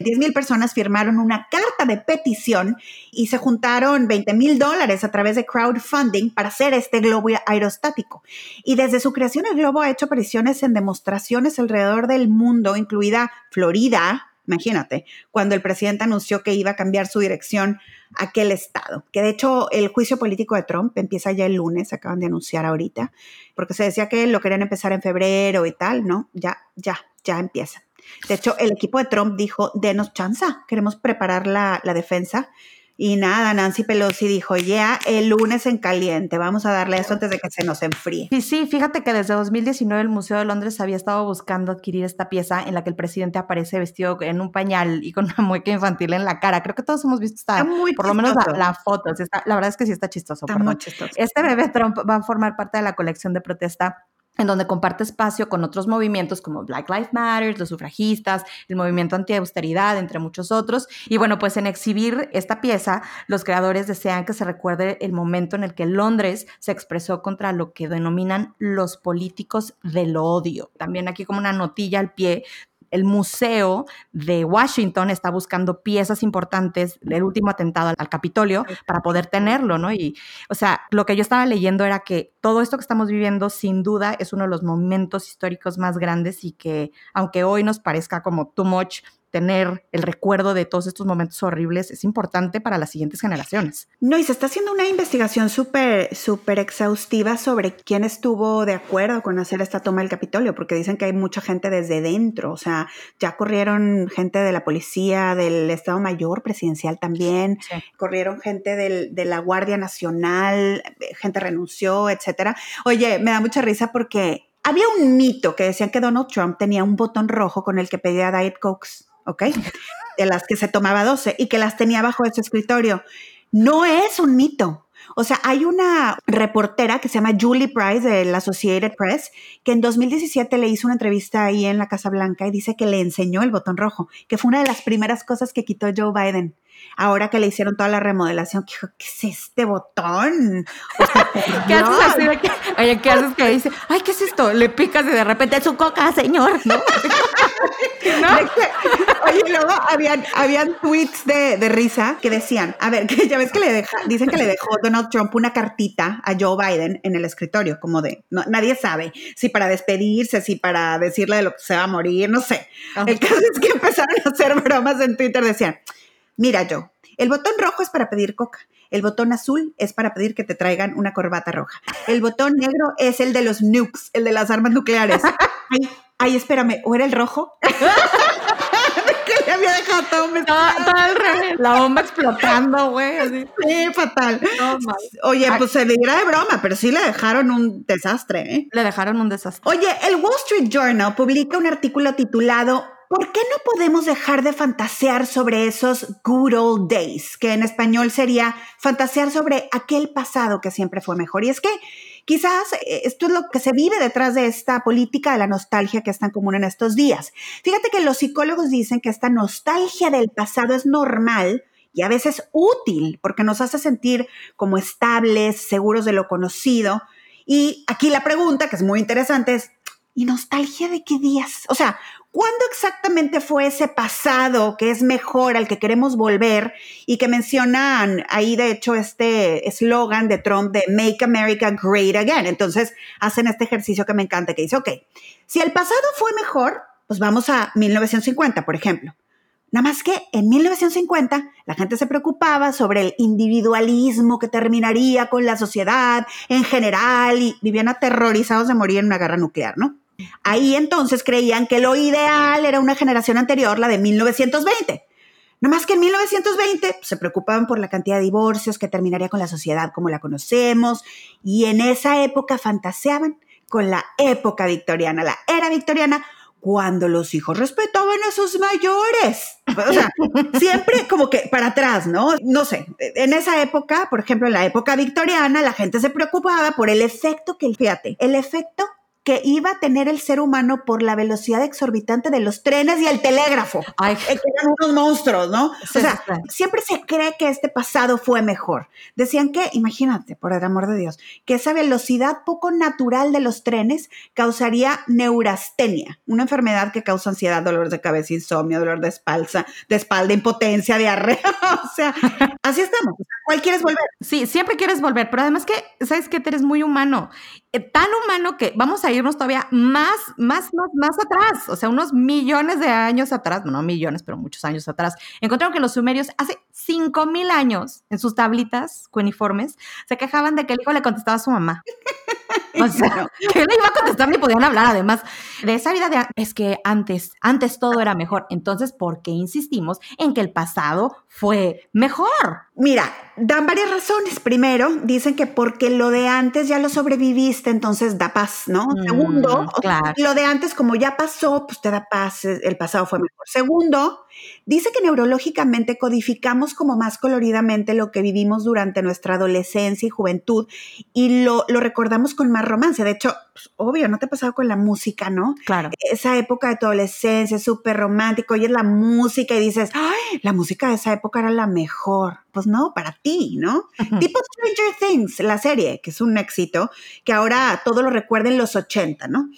10 mil personas firmaron una carta de petición y se juntaron 20 mil dólares a través de crowdfunding para hacer este globo aerostático. Y desde su creación el globo ha hecho apariciones en demostraciones alrededor del mundo, incluida Florida, Imagínate, cuando el presidente anunció que iba a cambiar su dirección a aquel estado, que de hecho el juicio político de Trump empieza ya el lunes, acaban de anunciar ahorita, porque se decía que lo querían empezar en febrero y tal, ¿no? Ya, ya, ya empieza. De hecho, el equipo de Trump dijo, denos chance, queremos preparar la, la defensa y nada, Nancy Pelosi dijo, ya, el lunes en caliente, vamos a darle eso antes de que se nos enfríe. Y sí, fíjate que desde 2019 el Museo de Londres había estado buscando adquirir esta pieza en la que el presidente aparece vestido en un pañal y con una mueca infantil en la cara. Creo que todos hemos visto esta, por lo menos la, foto. la verdad es que sí está chistoso. Está muy chistoso. Este bebé Trump va a formar parte de la colección de protesta en donde comparte espacio con otros movimientos como Black Lives Matter, los sufragistas, el movimiento anti-austeridad, entre muchos otros. Y bueno, pues en exhibir esta pieza, los creadores desean que se recuerde el momento en el que Londres se expresó contra lo que denominan los políticos del odio. También aquí como una notilla al pie, el museo de Washington está buscando piezas importantes del último atentado al, Capitolio para poder tenerlo, ¿no? Y, o sea, lo que yo estaba leyendo era que todo esto que estamos viviendo, sin duda, es uno de los momentos históricos más grandes y que, aunque hoy nos parezca como too much, tener el recuerdo de todos estos momentos horribles es importante para las siguientes generaciones. No, y se está haciendo una investigación súper, súper exhaustiva sobre quién estuvo de acuerdo con hacer esta toma del Capitolio, porque dicen que hay mucha gente desde dentro, o sea, ya corrieron gente de la policía, del Estado Mayor presidencial también, corrieron gente del, de la Guardia Nacional, gente renunció, etcétera. Oye, me da mucha risa porque había un mito que decían que Donald Trump tenía un botón rojo con el que pedía Diet Cokes ¿ok? De las que se tomaba 12 y que las tenía bajo ese escritorio. No es un mito. O sea, hay una reportera que se llama Julie Price de la Associated Press que en 2017 le hizo una entrevista ahí en la Casa Blanca y dice que le enseñó el botón rojo, que fue una de las primeras cosas que quitó Joe Biden ahora que le hicieron toda la remodelación, que dijo, ¿qué es este botón? ¿Qué haces así de que, oye, ¿qué haces que dice, ay, ¿qué es esto? Le picas y de repente es su coca, señor, ¿no? oye, luego habían, habían tweets de, de, risa que decían, a ver, que ya ves que le deja, dicen que le dejó Donald Trump una cartita a Joe Biden en el escritorio, como de, no, nadie sabe si para despedirse, si para decirle de lo que se va a morir, no sé. El caso es que empezaron a hacer bromas en Twitter, decían, Mira yo, el botón rojo es para pedir coca. El botón azul es para pedir que te traigan una corbata roja. El botón negro es el de los nukes, el de las armas nucleares. Ay, ay espérame, ¿o era el rojo? que le había dejado todo La bomba explotando, güey. Sí, fatal. Oye, pues se dirá de broma, pero sí le dejaron un desastre, ¿eh? Le dejaron un desastre. Oye, el Wall Street Journal publica un artículo titulado ¿Por qué no podemos dejar de fantasear sobre esos good old days? Que en español sería fantasear sobre aquel pasado que siempre fue mejor. Y es que quizás eh, esto es lo que se vive detrás de esta política de la nostalgia que es tan común en estos días. Fíjate que los psicólogos dicen que esta nostalgia del pasado es normal y a veces útil porque nos hace sentir como estables, seguros de lo conocido. Y aquí la pregunta, que es muy interesante, es, ¿y nostalgia de qué días? O sea, ¿Cuándo exactamente fue ese pasado que es mejor al que queremos volver y que mencionan ahí de hecho este eslogan de Trump de Make America Great Again? Entonces hacen este ejercicio que me encanta que dice, ok, si el pasado fue mejor, pues vamos a 1950, por ejemplo. Nada más que en 1950 la gente se preocupaba sobre el individualismo que terminaría con la sociedad en general y vivían aterrorizados de morir en una guerra nuclear, ¿no? Ahí entonces creían que lo ideal era una generación anterior, la de 1920. No más que en 1920 se preocupaban por la cantidad de divorcios que terminaría con la sociedad como la conocemos y en esa época fantaseaban con la época victoriana, la era victoriana, cuando los hijos respetaban a sus mayores. O sea, siempre como que para atrás, ¿no? No sé, en esa época, por ejemplo, en la época victoriana, la gente se preocupaba por el efecto que, fíjate, el efecto que iba a tener el ser humano por la velocidad exorbitante de los trenes y el telégrafo. Ay. Eh, que eran unos monstruos, ¿no? o sea, siempre se cree que este pasado fue mejor. Decían que, imagínate, por el amor de Dios, que esa velocidad poco natural de los trenes causaría neurastenia, una enfermedad que causa ansiedad, dolor de cabeza, insomnio, dolor de espalda, de espalda, impotencia, diarrea. o sea, así estamos. ¿Cuál quieres volver? Sí, siempre quieres volver, pero además que, ¿sabes que Eres muy humano. Eh, tan humano que vamos a irnos todavía más, más, más, más atrás, o sea, unos millones de años atrás, no millones, pero muchos años atrás, encontraron que los sumerios hace 5000 años en sus tablitas cuneiformes se quejaban de que el hijo le contestaba a su mamá. O sea, que le iba a contestar ni podían hablar, además de esa vida de es que antes, antes todo era mejor. Entonces, ¿por qué insistimos en que el pasado fue mejor? Mira, dan varias razones. Primero, dicen que porque lo de antes ya lo sobreviviste, entonces da paz, ¿no? Mm, Segundo, lo de antes como ya pasó, pues te da paz, el pasado fue mejor. Segundo, dice que neurológicamente codificamos como más coloridamente lo que vivimos durante nuestra adolescencia y juventud y lo, lo recordamos con más romance. De hecho, pues, obvio, ¿no te ha pasado con la música, no? Claro. Esa época de tu adolescencia, súper romántico, oyes la música y dices, ay, la música de esa época era la mejor. pues no, para ti, ¿no? Tipo Stranger Things, la serie, que es un éxito, que ahora todo lo recuerda en los 80, ¿no?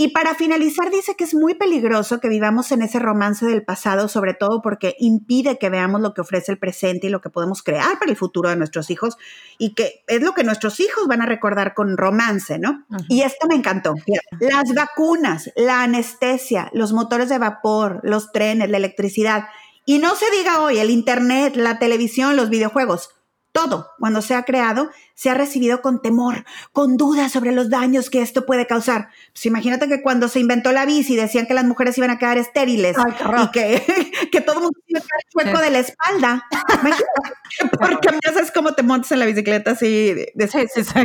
Y para finalizar, dice que es muy peligroso que vivamos en ese romance del pasado, sobre todo porque impide que veamos lo que ofrece el presente y lo que podemos crear para el futuro de nuestros hijos y que es lo que nuestros hijos van a recordar con romance, ¿no? Y esto me encantó. Las vacunas, la anestesia, los motores de vapor, los trenes, la electricidad. Y no se diga hoy, el Internet, la televisión, los videojuegos todo, cuando se ha creado, se ha recibido con temor, con dudas sobre los daños que esto puede causar. Pues imagínate que cuando se inventó la bici decían que las mujeres iban a quedar estériles y que, que, todo el mundo iba a quedar chueco de la espalda. Porque a es como te montas en la bicicleta así. De,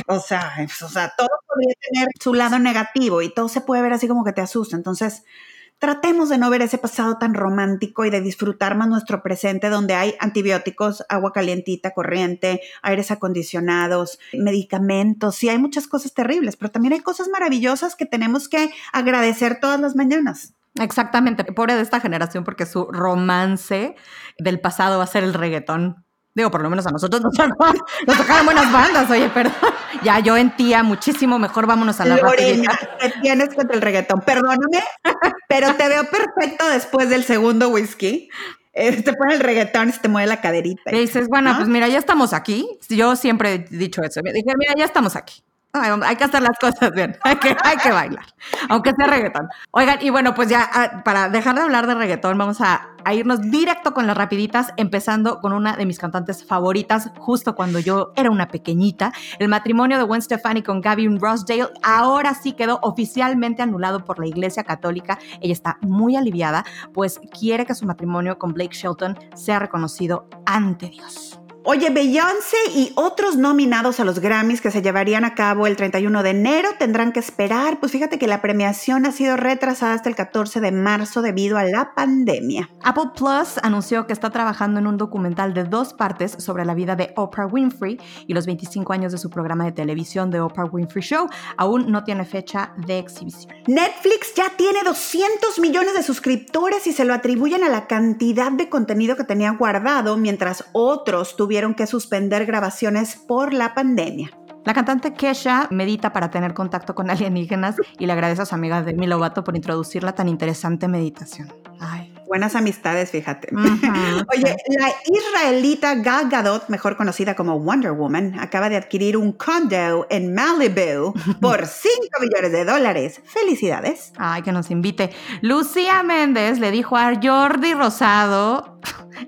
o, sea, o sea, todo podría tener su lado negativo y todo se puede ver así como que te asusta. Entonces, tratemos de no ver ese pasado tan romántico y de disfrutar más nuestro presente donde hay antibióticos, agua calientita, corriente, aires acondicionados, medicamentos. Sí, hay muchas cosas terribles, pero también hay cosas maravillosas que tenemos que agradecer todas las mañanas. Exactamente, pobre de esta generación porque su romance del pasado va a ser el reggaetón. Digo, por lo menos a nosotros nos tocaron, buenas bandas, oye, pero ya yo en tía muchísimo mejor vámonos a la Lorena, te tienes contra el reggaetón. Perdóname, pero te veo perfecto después del segundo whisky. Eh, te pone el reggaetón y se te mueve la caderita. Y dices, bueno, pues mira, ya estamos aquí. Yo siempre he dicho eso. Dije, mira, ya estamos aquí hay que hacer las cosas bien, hay que, bailar, aunque sea reggaetón. Oigan, y bueno, pues ya ah, para dejar de hablar de reggaetón, vamos a, irnos directo con las rapiditas, empezando con una de mis cantantes favoritas, justo cuando yo era una pequeñita. El matrimonio de Gwen Stefani con Gavin Rossdale ahora sí quedó oficialmente anulado por la Iglesia Católica. Ella está muy aliviada, pues quiere que su matrimonio con Blake Shelton sea reconocido ante Dios. Oye, Beyoncé y otros nominados a los Grammys que se llevarían a cabo el 31 de enero tendrán que esperar. Pues fíjate que la premiación ha sido retrasada hasta el 14 de marzo debido a la pandemia. Apple Plus anunció que está trabajando en un documental de dos partes sobre la vida de Oprah Winfrey y los 25 años de su programa de televisión The Oprah Winfrey Show. Aún no tiene fecha de exhibición. Netflix ya tiene 200 millones de suscriptores y se lo atribuyen a la cantidad de contenido que tenía guardado mientras otros tuvieron tuvieron que suspender grabaciones por la pandemia. La cantante Kesha medita para tener contacto con alienígenas y le agradece a su amiga Demi Lovato por introducir la tan interesante meditación. Ay. Buenas amistades, fíjate. Oye, la israelita Gal Gadot, mejor conocida como Wonder Woman, acaba de adquirir un condo en Malibu por 5 millones de dólares. ¡Felicidades! Ay, que nos invite. Lucía Méndez le dijo a Jordi Rosado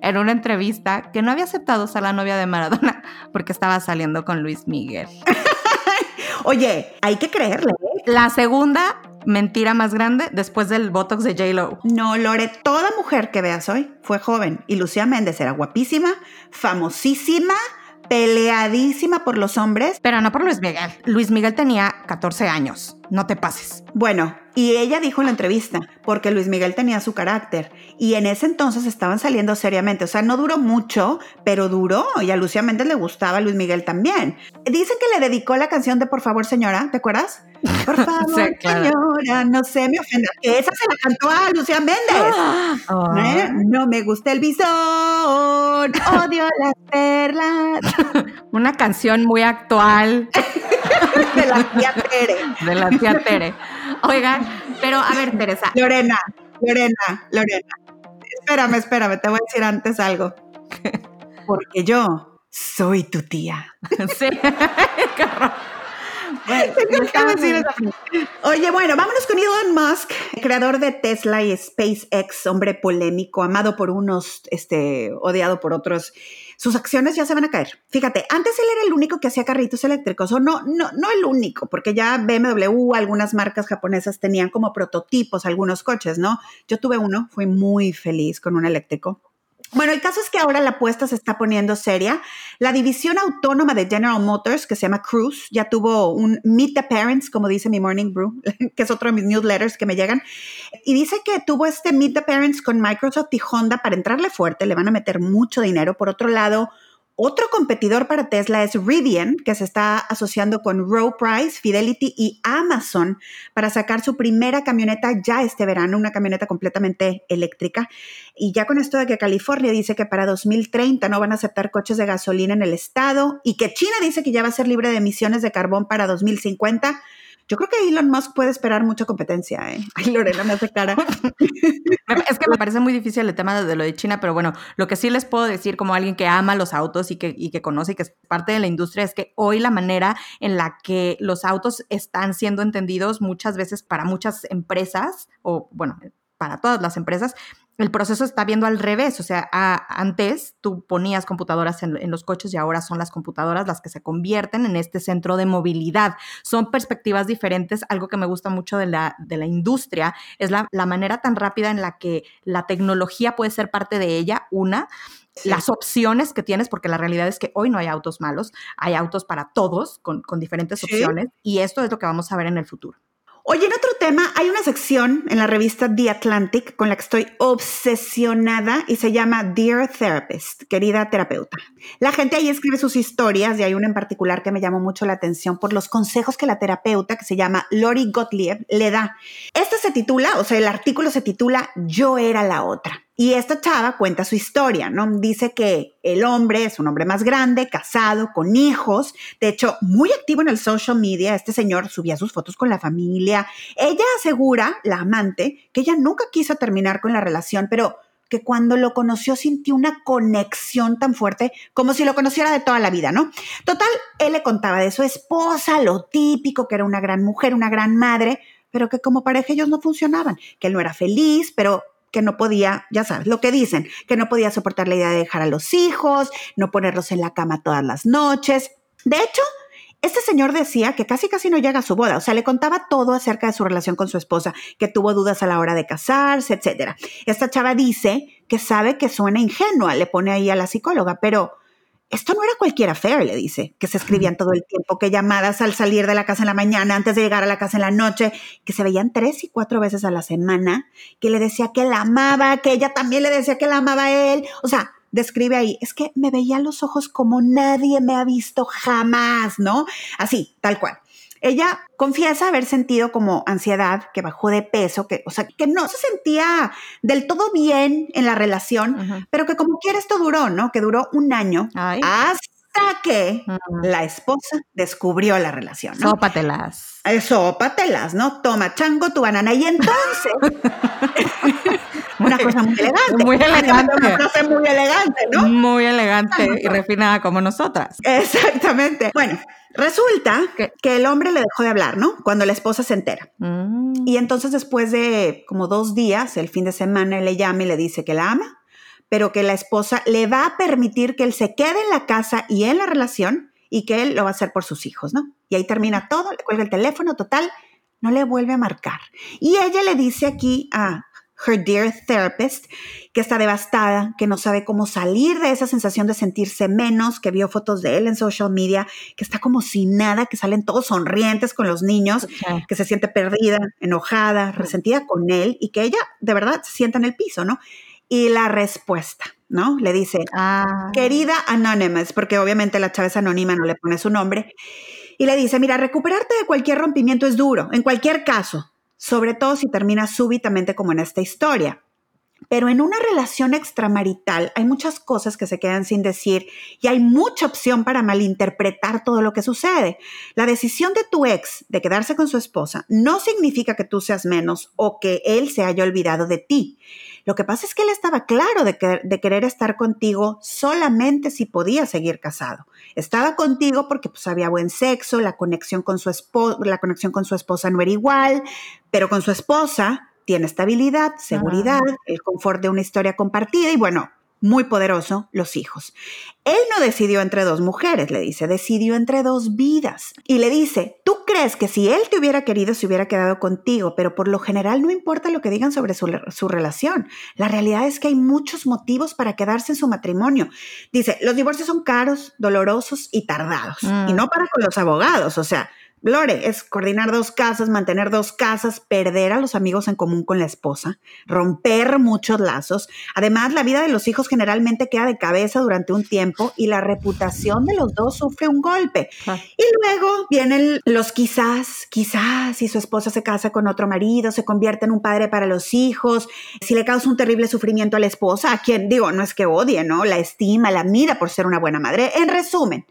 en una entrevista que no había aceptado ser la novia de Maradona porque estaba saliendo con Luis Miguel. Oye, hay que creerle. ¿eh? La segunda mentira más grande después del Botox de J-Lo. No, Lore, toda mujer que veas hoy fue joven y Lucía Méndez era guapísima, famosísima peleadísima por los hombres. Pero no por Luis Miguel. Luis Miguel tenía 14 años. No te pases. Bueno, y ella dijo en la entrevista, porque Luis Miguel tenía su carácter. Y en ese entonces estaban saliendo seriamente. O sea, no duró mucho, pero duró. Y a Lucía Méndez le gustaba a Luis Miguel también. Dicen que le dedicó la canción de Por favor, señora. ¿Te acuerdas? Por favor, señora, no se me ofenda. Esa se la cantó a Lucía Méndez. Ah. ¿Eh? No me gusta el bisón. Odio las perlas. Una canción muy actual. de la tía Tere. De la tía Tere. Oigan, pero a ver, Teresa. Lorena, Lorena, Lorena. Espérame, espérame, te voy a decir antes algo. Porque yo soy tu tía. Sí, Oye, bueno, vámonos con Elon Musk, creador de Tesla y SpaceX, hombre polémico, amado por unos, este, odiado por otros. Sus acciones ya se van a caer. Fíjate, antes él era el único que hacía carritos eléctricos, o no, no, no el único, porque ya BMW, algunas marcas japonesas tenían como prototipos algunos coches, ¿no? Yo tuve uno, fui muy feliz con un eléctrico. Bueno, el caso es que ahora la apuesta se está poniendo seria. La división autónoma de General Motors, que se llama Cruise, ya tuvo un Meet the Parents, como dice mi Morning Brew, que es otro de mis newsletters que me llegan. Y dice que tuvo este Meet the Parents con Microsoft y Honda para entrarle fuerte, le van a meter mucho dinero. Por otro lado, Otro competidor para Tesla es Rivian, que se está asociando con Row Price, Fidelity y Amazon para sacar su primera camioneta ya este verano, una camioneta completamente eléctrica. Y ya con esto de que California dice que para 2030 no van a aceptar coches de gasolina en el estado y que China dice que ya va a ser libre de emisiones de carbón para 2050, yo creo que Elon Musk puede esperar mucha competencia, ¿eh? Ay, Lorena me hace cara. es que me parece muy difícil el tema de lo de China, pero bueno, lo que sí les puedo decir como alguien que ama los autos y que, y que conoce y que es parte de la industria es que hoy la manera en la que los autos están siendo entendidos muchas veces para muchas empresas, o bueno, para todas las empresas, el proceso está viendo al revés. O sea, antes tú ponías computadoras en, los coches y ahora son las computadoras las que se convierten en este centro de movilidad. Son perspectivas diferentes. Algo que me gusta mucho de la, de la industria es la, manera tan rápida en la que la tecnología puede ser parte de ella, una. Las opciones que tienes, porque la realidad es que hoy no hay autos malos, hay autos para todos con, diferentes opciones y esto es lo que vamos a ver en el futuro. Oye, en otro tema, hay una sección en la revista The Atlantic con la que estoy obsesionada y se llama Dear Therapist, querida terapeuta. La gente ahí escribe sus historias y hay una en particular que me llamó mucho la atención por los consejos que la terapeuta, que se llama Lori Gottlieb, le da. Esta se titula, o sea, el artículo se titula Yo era la otra. Y esta chava cuenta su historia, ¿no? Dice que el hombre es un hombre más grande, casado, con hijos, de hecho, muy activo en el social media. Este señor subía sus fotos con la familia. Ella asegura, la amante, que ella nunca quiso terminar con la relación, pero que cuando lo conoció sintió una conexión tan fuerte como si lo conociera de toda la vida, ¿no? Total, él le contaba de su esposa, lo típico, que era una gran mujer, una gran madre, pero que como pareja ellos no funcionaban, que él no era feliz, pero que no podía, ya sabes, lo que dicen, que no podía soportar la idea de dejar a los hijos, no ponerlos en la cama todas las noches. De hecho, este señor decía que casi casi no llega a su boda, o sea, le contaba todo acerca de su relación con su esposa, que tuvo dudas a la hora de casarse, etc. Esta chava dice que sabe que suena ingenua, le pone ahí a la psicóloga, pero esto no era cualquier affair, le dice, que se escribían todo el tiempo, que llamadas al salir de la casa en la mañana, antes de llegar a la casa en la noche, que se veían tres y cuatro veces a la semana, que le decía que la amaba, que ella también le decía que la amaba a él. O sea, describe ahí, es que me veía los ojos como nadie me ha visto jamás, ¿no? Así, tal cual. Ella confiesa haber sentido como ansiedad, que bajó de peso, que, o sea, que no se sentía del todo bien en la relación, pero que como quiera esto duró, ¿no? Que duró un año hasta que la esposa descubrió la relación, ¿no? Sópatelas. Eh, sópatelas, ¿no? Toma chango tu banana. Y entonces, una cosa muy elegante. Muy elegante. Una frase muy elegante, ¿no? Muy elegante y refinada como nosotras. Exactamente. Bueno, Resulta que el hombre le dejó de hablar, ¿no? Cuando la esposa se entera. Mm. Y entonces después de como dos días, el fin de semana, él le llama y le dice que la ama, pero que la esposa le va a permitir que él se quede en la casa y en la relación y que él lo va a hacer por sus hijos, ¿no? Y ahí termina todo, le cuelga el teléfono, total, no le vuelve a marcar. Y ella le dice aquí a her dear therapist, que está devastada, que no sabe cómo salir de esa sensación de sentirse menos, que vio fotos de él en social media, que está como sin nada, que salen todos sonrientes con los niños, que se siente perdida, enojada, resentida con él y que ella de verdad se sienta en el piso, ¿no? Y la respuesta, ¿no? Le dice, ah. querida Anonymous, porque obviamente la chava es anónima, no le pone su nombre, y le dice, mira, recuperarte de cualquier rompimiento es duro, en cualquier caso, sobre todo si termina súbitamente como en esta historia. Pero en una relación extramarital hay muchas cosas que se quedan sin decir y hay mucha opción para malinterpretar todo lo que sucede. La decisión de tu ex de quedarse con su esposa no significa que tú seas menos o que él se haya olvidado de ti. Lo que pasa es que él estaba claro de, querer estar contigo solamente si podía seguir casado. Estaba contigo porque pues, había buen sexo, la conexión, con su la conexión con su esposa no era igual, pero con su esposa tiene estabilidad, seguridad, el confort de una historia compartida y bueno, muy poderoso, los hijos. Él no decidió entre dos mujeres, le dice, decidió entre dos vidas. Y le dice, tú crees que si él te hubiera querido se hubiera quedado contigo, pero por lo general no importa lo que digan sobre su, relación. La realidad es que hay muchos motivos para quedarse en su matrimonio. Dice, los divorcios son caros, dolorosos y tardados. Y mm. no para con los abogados, o sea, Lore, es coordinar dos casas, mantener dos casas, perder a los amigos en común con la esposa, romper muchos lazos. Además, la vida de los hijos generalmente queda de cabeza durante un tiempo y la reputación de los dos sufre un golpe. Ah. Y luego vienen los quizás, quizás, si su esposa se casa con otro marido, se convierte en un padre para los hijos, si le causa un terrible sufrimiento a la esposa, a quien digo, no es que odie, ¿no? La estima, la admira por ser una buena madre. En resumen,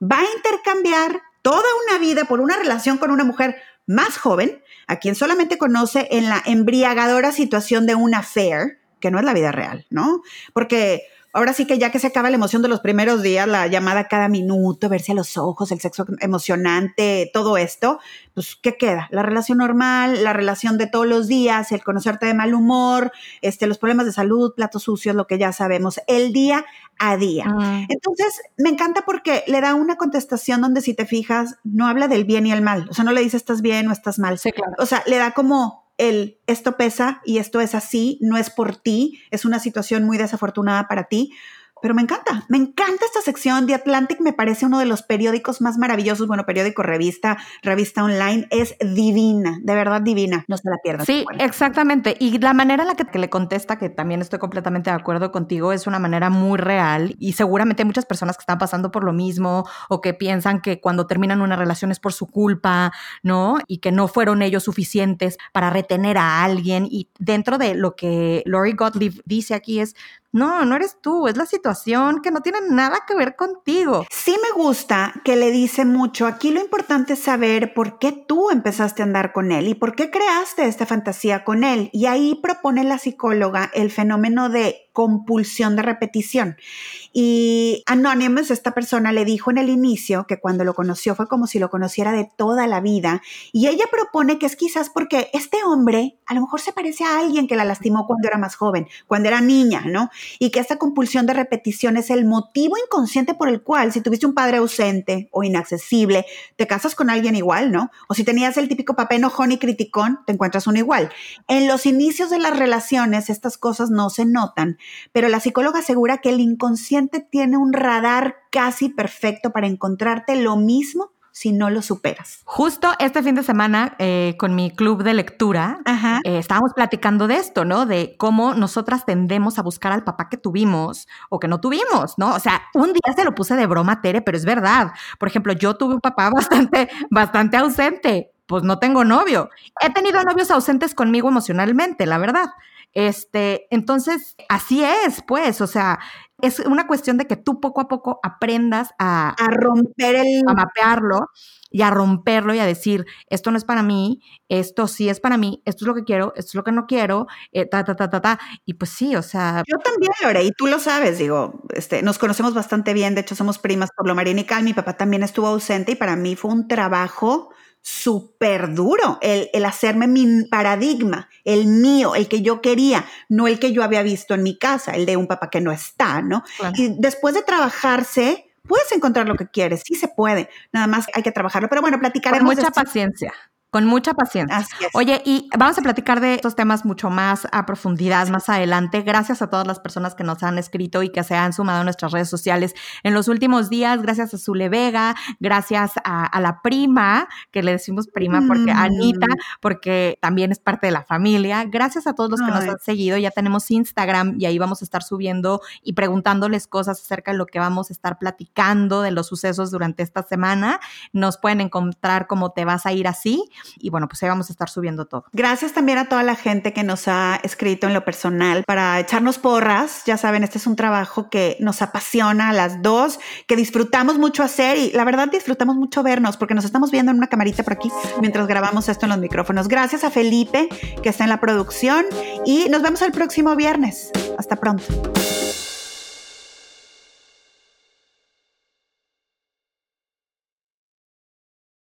va a intercambiar toda una vida por una relación con una mujer más joven, a quien solamente conoce en la embriagadora situación de una affair, que no es la vida real, ¿no? Porque ahora sí que ya que se acaba la emoción de los primeros días, la llamada cada minuto, verse a los ojos, el sexo emocionante, todo esto, pues, ¿qué queda? La relación normal, la relación de todos los días, el conocerte de mal humor, este, los problemas de salud, platos sucios, lo que ya sabemos, el día a día. Ah. Entonces, me encanta porque le da una contestación donde si te fijas, no habla del bien y el mal, o sea, no le dice estás bien o estás mal. Sí, claro. O sea, le da como el esto pesa y esto es así, no es por ti, es una situación muy desafortunada para ti, pero me encanta, me encanta esta sección. The Atlantic me parece uno de los periódicos más maravillosos. Bueno, periódico, revista, revista online, es divina, de verdad divina. No se la pierdas. Sí, exactamente. Y la manera en la que, le contesta, que también estoy completamente de acuerdo contigo, es una manera muy real. Y seguramente hay muchas personas que están pasando por lo mismo o que piensan que cuando terminan una relación es por su culpa, ¿no? Y que no fueron ellos suficientes para retener a alguien. Y dentro de lo que Lori Gottlieb dice aquí es, no, no eres tú, es la situación que no tiene nada que ver contigo. Sí me gusta que le dice mucho, aquí lo importante es saber por qué tú empezaste a andar con él y por qué creaste esta fantasía con él. Y ahí propone la psicóloga el fenómeno de compulsión de repetición. Y Anonymous, esta persona, le dijo en el inicio que cuando lo conoció fue como si lo conociera de toda la vida. Y ella propone que es quizás porque este hombre a lo mejor se parece a alguien que la lastimó cuando era más joven, cuando era niña, ¿no? Y que esta compulsión de repetición es el motivo inconsciente por el cual si tuviste un padre ausente o inaccesible, te casas con alguien igual, ¿no? O si tenías el típico papel enojón y criticón, te encuentras uno igual. En los inicios de las relaciones estas cosas no se notan pero la psicóloga asegura que el inconsciente tiene un radar casi perfecto para encontrarte lo mismo si no lo superas. Justo este fin de semana eh, con mi club de lectura eh, estábamos platicando de esto, ¿no? De cómo nosotras tendemos a buscar al papá que tuvimos o que no tuvimos, ¿no? O sea, un día se lo puse de broma, Tere, pero es verdad. Por ejemplo, yo tuve un papá bastante, bastante ausente. Pues no tengo novio. He tenido novios ausentes conmigo emocionalmente, la verdad. Este, entonces, así es, pues, o sea, es una cuestión de que tú poco a poco aprendas a, a romper el... A mapearlo y a romperlo y a decir, esto no es para mí, esto sí es para mí, esto es lo que quiero, esto es lo que no quiero, eh, ta, ta, ta, ta, ta. Y pues sí, o sea... Yo también, Lore, y tú lo sabes, digo, este, nos conocemos bastante bien, de hecho somos primas por lo Marín y Cal, mi papá también estuvo ausente y para mí fue un trabajo súper duro el, el, hacerme mi paradigma, el mío, el que yo quería, no el que yo había visto en mi casa, el de un papá que no está, ¿no? Y después de trabajarse, puedes encontrar lo que quieres, sí se puede, nada más hay que trabajarlo, pero bueno, platicaremos. Con mucha paciencia. Con mucha paciencia. Oye, y vamos a platicar de estos temas mucho más a profundidad más adelante. Gracias a todas las personas que nos han escrito y que se han sumado a nuestras redes sociales en los últimos días. Gracias a Zule Vega, gracias a, la prima, que le decimos prima porque mm. Anita, porque también es parte de la familia. Gracias a todos los que nos han seguido. Ya tenemos Instagram y ahí vamos a estar subiendo y preguntándoles cosas acerca de lo que vamos a estar platicando de los sucesos durante esta semana. Nos pueden encontrar como te vas a ir así y bueno, pues ahí vamos a estar subiendo todo. Gracias también a toda la gente que nos ha escrito en lo personal para echarnos porras. Ya saben, este es un trabajo que nos apasiona a las dos, que disfrutamos mucho hacer y la verdad disfrutamos mucho vernos porque nos estamos viendo en una camarita por aquí mientras grabamos esto en los micrófonos. Gracias a Felipe que está en la producción y nos vemos el próximo viernes. Hasta pronto.